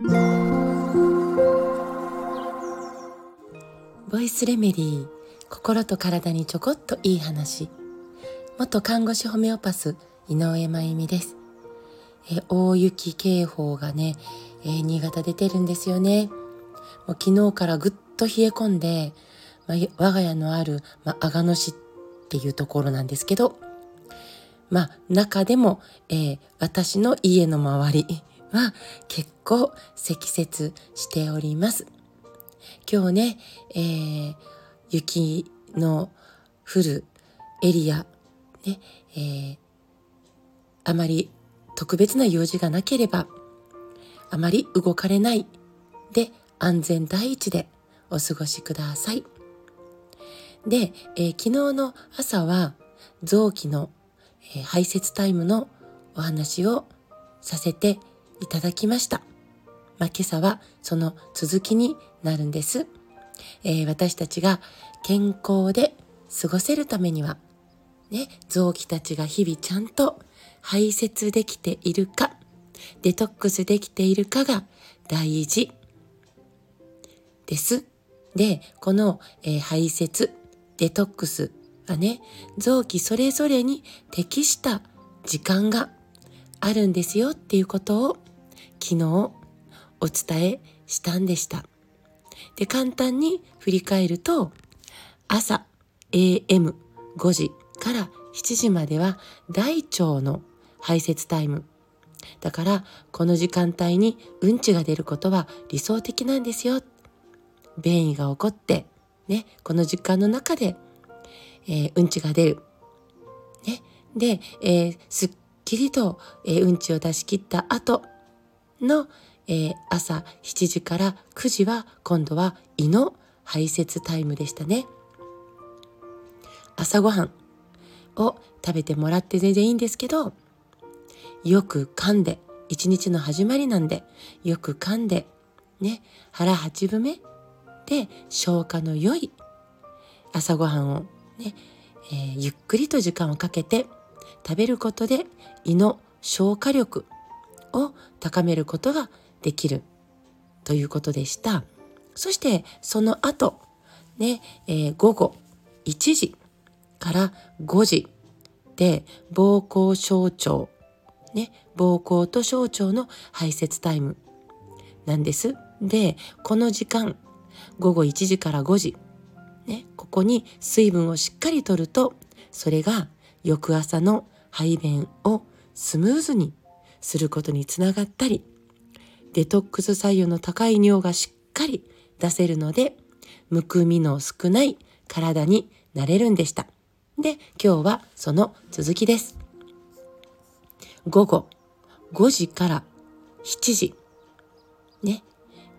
ボイスレメディー心と体にちょこっといい話。元看護師ホメオパス井上真由美です。え大雪警報がね、え新潟出てるんですよね。もう昨日からぐっと冷え込んで、まあ、我が家のある、まあ、阿賀野市っていうところなんですけどまあ中でも、えー、私の家の周りは結構積雪しております。今日ね、えー、雪の降るエリア、ね、えー、あまり特別な用事がなければ、あまり動かれないで安全第一でお過ごしください。で、えー、昨日の朝は臓器の、えー、排泄タイムのお話をさせていただきました。まあ、今朝はその続きになるんです。えー、私たちが健康で過ごせるためには、ね、臓器たちが日々ちゃんと排泄できているか、デトックスできているかが大事です。で、この、えー、排泄、デトックスはね、臓器それぞれに適した時間があるんですよっていうことを昨日お伝えしたんでした。で、簡単に振り返ると、朝 AM5 時から7時までは大腸の排泄タイム。だから、この時間帯にうんちが出ることは理想的なんですよ。便意が起こって、ね、この時間の中で、えー、うんちが出る。ね、で、えー、すっきりと、えー、うんちを出し切った後の、えー、朝7時から9時は今度は胃の排泄タイムでしたね。朝ごはんを食べてもらって全然いいんですけど、よく噛んで、一日の始まりなんで、よく噛んで、ね、腹八分目で消化の良い朝ごはんをね、えー、ゆっくりと時間をかけて食べることで胃の消化力を高めることができるということでした。そしてその後、ね、えー、午後1時から5時で膀胱小腸、ね、膀胱と小腸の排泄タイムなんです。で、この時間、午後1時から5時、ね、ここに水分をしっかりとると、それが翌朝の排便をスムーズにすることにつながったり、デトックス作用の高い尿がしっかり出せるので、むくみの少ない体になれるんでした。で、今日はその続きです。午後5時から7時、ね、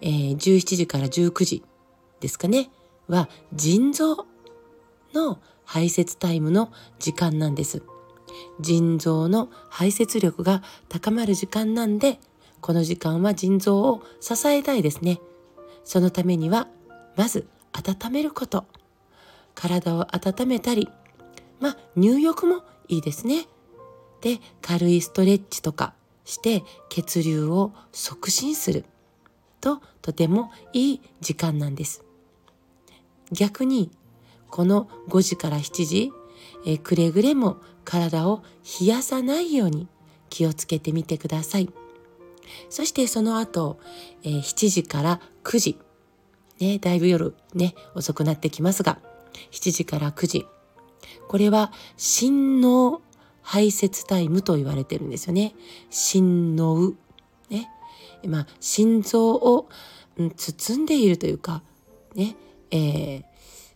えー、17時から19時ですかね、は腎臓の排泄タイムの時間なんです。腎臓の排泄力が高まる時間なんで、この時間は腎臓を支えたいですね。そのためには、まず温めること。体を温めたり、まあ入浴もいいですね。で、軽いストレッチとかして血流を促進するととてもいい時間なんです。逆に、この5時から7時、えくれぐれも体を冷やさないように気をつけてみてください。そしてその後、えー、7時から9時。ね、だいぶ夜ね、遅くなってきますが、7時から9時。これは心脳排泄タイムと言われてるんですよね。心脳。ね。まあ、心臓を、ん、包んでいるというか、ね、えー、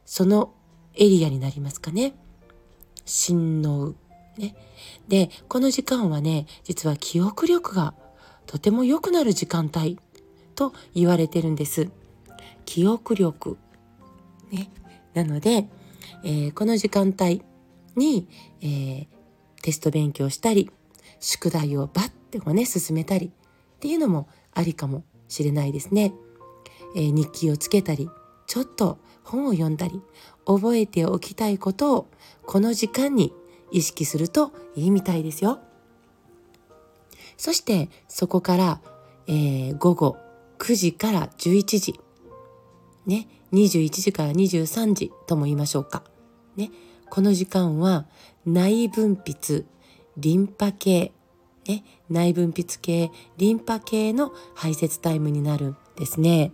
そのエリアになりますかね。心脳。ね。で、この時間はね、実は記憶力がとても良くなる時間帯と言われてるんです。記憶力。ね。なので、えー、この時間帯に、えー、テスト勉強したり、宿題をバッてこうね、進めたりっていうのもありかもしれないですね。えー、日記をつけたり、ちょっと本を読んだり、覚えておきたいことをこの時間に意識するといいみたいですよ。そしてそこから、えー、午後9時から11時、ね、21時から23時とも言いましょうか。ね、この時間は内分泌、リンパ系、ね、内分泌系、リンパ系の排泄タイムになるんですね。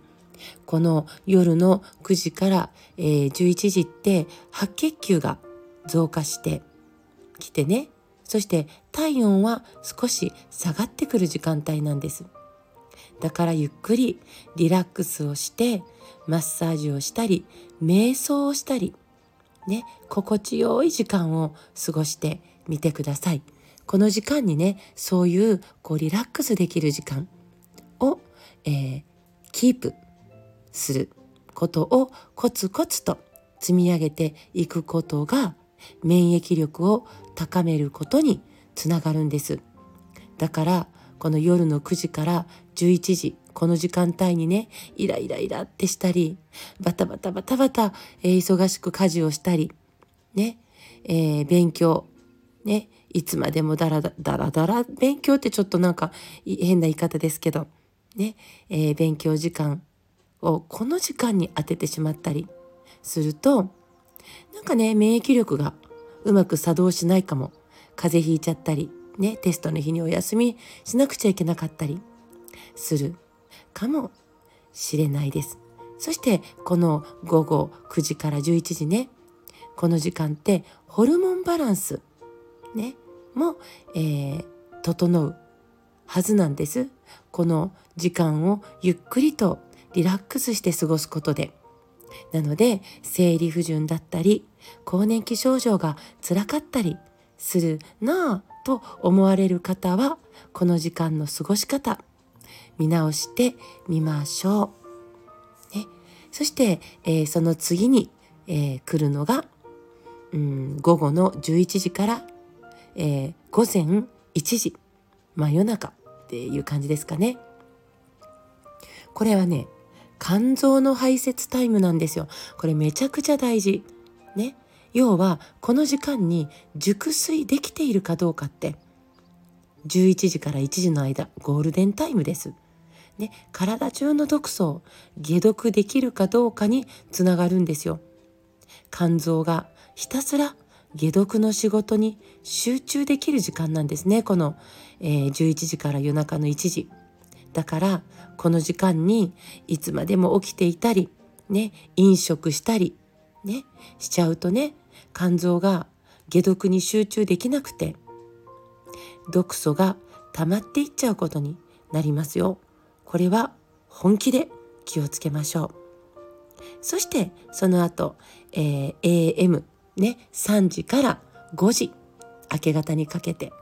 この夜の9時から、えー、11時って白血球が増加してきてね、そして体温は少し下がってくる時間帯なんです。だからゆっくりリラックスをしてマッサージをしたり瞑想をしたりね心地よい時間を過ごしてみてください。この時間にねそういうこうリラックスできる時間を、えー、キープすることをコツコツと積み上げていくことが免疫力を高めることにつながるんです。だからこの夜の9時から11時この時間帯にねイライライラってしたりバタバタバタバタ、えー、忙しく家事をしたりね、えー、勉強ねいつまでもダラダラダラ勉強ってちょっとなんか変な言い方ですけどね、えー、勉強時間をこの時間に当ててしまったりするとなんかね免疫力がうまく作動しないかも風邪ひいちゃったりねテストの日にお休みしなくちゃいけなかったりするかもしれないです。そしてこの午後9時から11時ねこの時間ってホルモンバランスねも、えー、整うはずなんです。この時間をゆっくりとリラックスして過ごすことで。なので生理不順だったり更年期症状が辛かったりするなぁと思われる方はこの時間の過ごし方見直してみましょう。ね、そして、えー、その次に、えー、来るのが、うん、午後の11時から、えー、午前1時真夜中っていう感じですかね。これはね肝臓の排泄タイムなんですよ。これめちゃくちゃ大事。ね。要はこの時間に熟睡できているかどうかって11時から1時の間ゴールデンタイムです。ね、体中の毒素を解毒できるかどうかにつながるんですよ。肝臓がひたすら解毒の仕事に集中できる時間なんですねこの、えー、11時から夜中の1時。だからこの時間にいつまでも起きていたり、ね、飲食したり、ね、しちゃうとね、肝臓が解毒に集中できなくて、毒素が溜まっていっちゃうことになりますよ。これは本気で気をつけましょう。そしてその後、えー、AM ね3時から5時明け方にかけて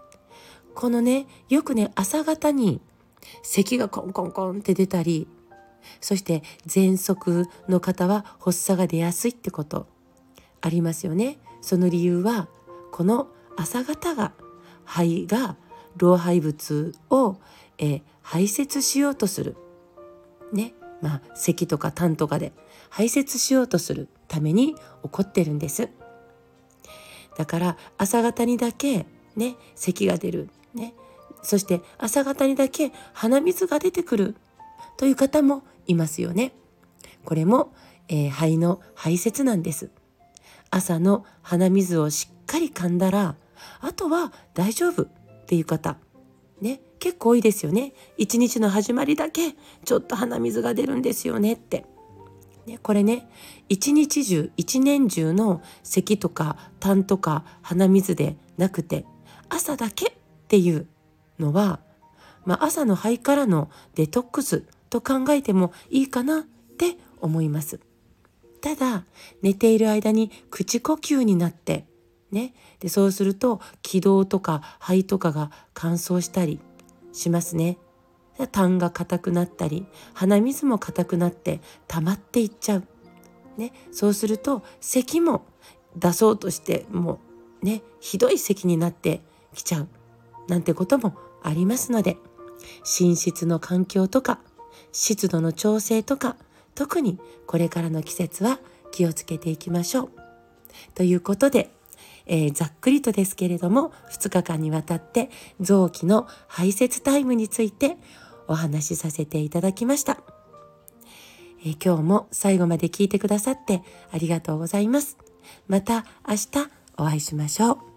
このねよくね朝方に咳がコンコンコンって出たりそして喘息の方は発作が出やすいってことありますよね。その理由はこの朝方が肺が老廃物を、え排泄しようとする。ね。まあ咳とか痰とかで排泄しようとするために起こってるんです。だから朝方にだけね咳が出る。ね。そして朝方にだけ鼻水が出てくるという方もいますよね。これも、えー、肺の排泄なんです。朝の鼻水をしっかり噛んだらあとは大丈夫っていう方ね結構多いですよね一日の始まりだけちょっと鼻水が出るんですよねって。ね、これね一日中一年中の咳とか痰とか鼻水でなくて朝だけっていうのは、まあ、朝の肺からのデトックスと考えてもいいかなって思います。ただ寝ている間に口呼吸になってねでそうすると気道とか肺とかが乾燥したりしますね。痰が硬くなったり鼻水も硬くなって溜まっていっちゃう。ね、そうすると咳も出そうとしてもうねひどい咳になってきちゃうなんてこともありますので寝室の環境とか湿度の調整とか特にこれからの季節は気をつけていきましょう。ということで、えー、ざっくりとですけれども2日間にわたって臓器の排泄タイムについてお話しさせていただきました。え今日も最後まで聞いてくださってありがとうございます。また明日お会いしましょう。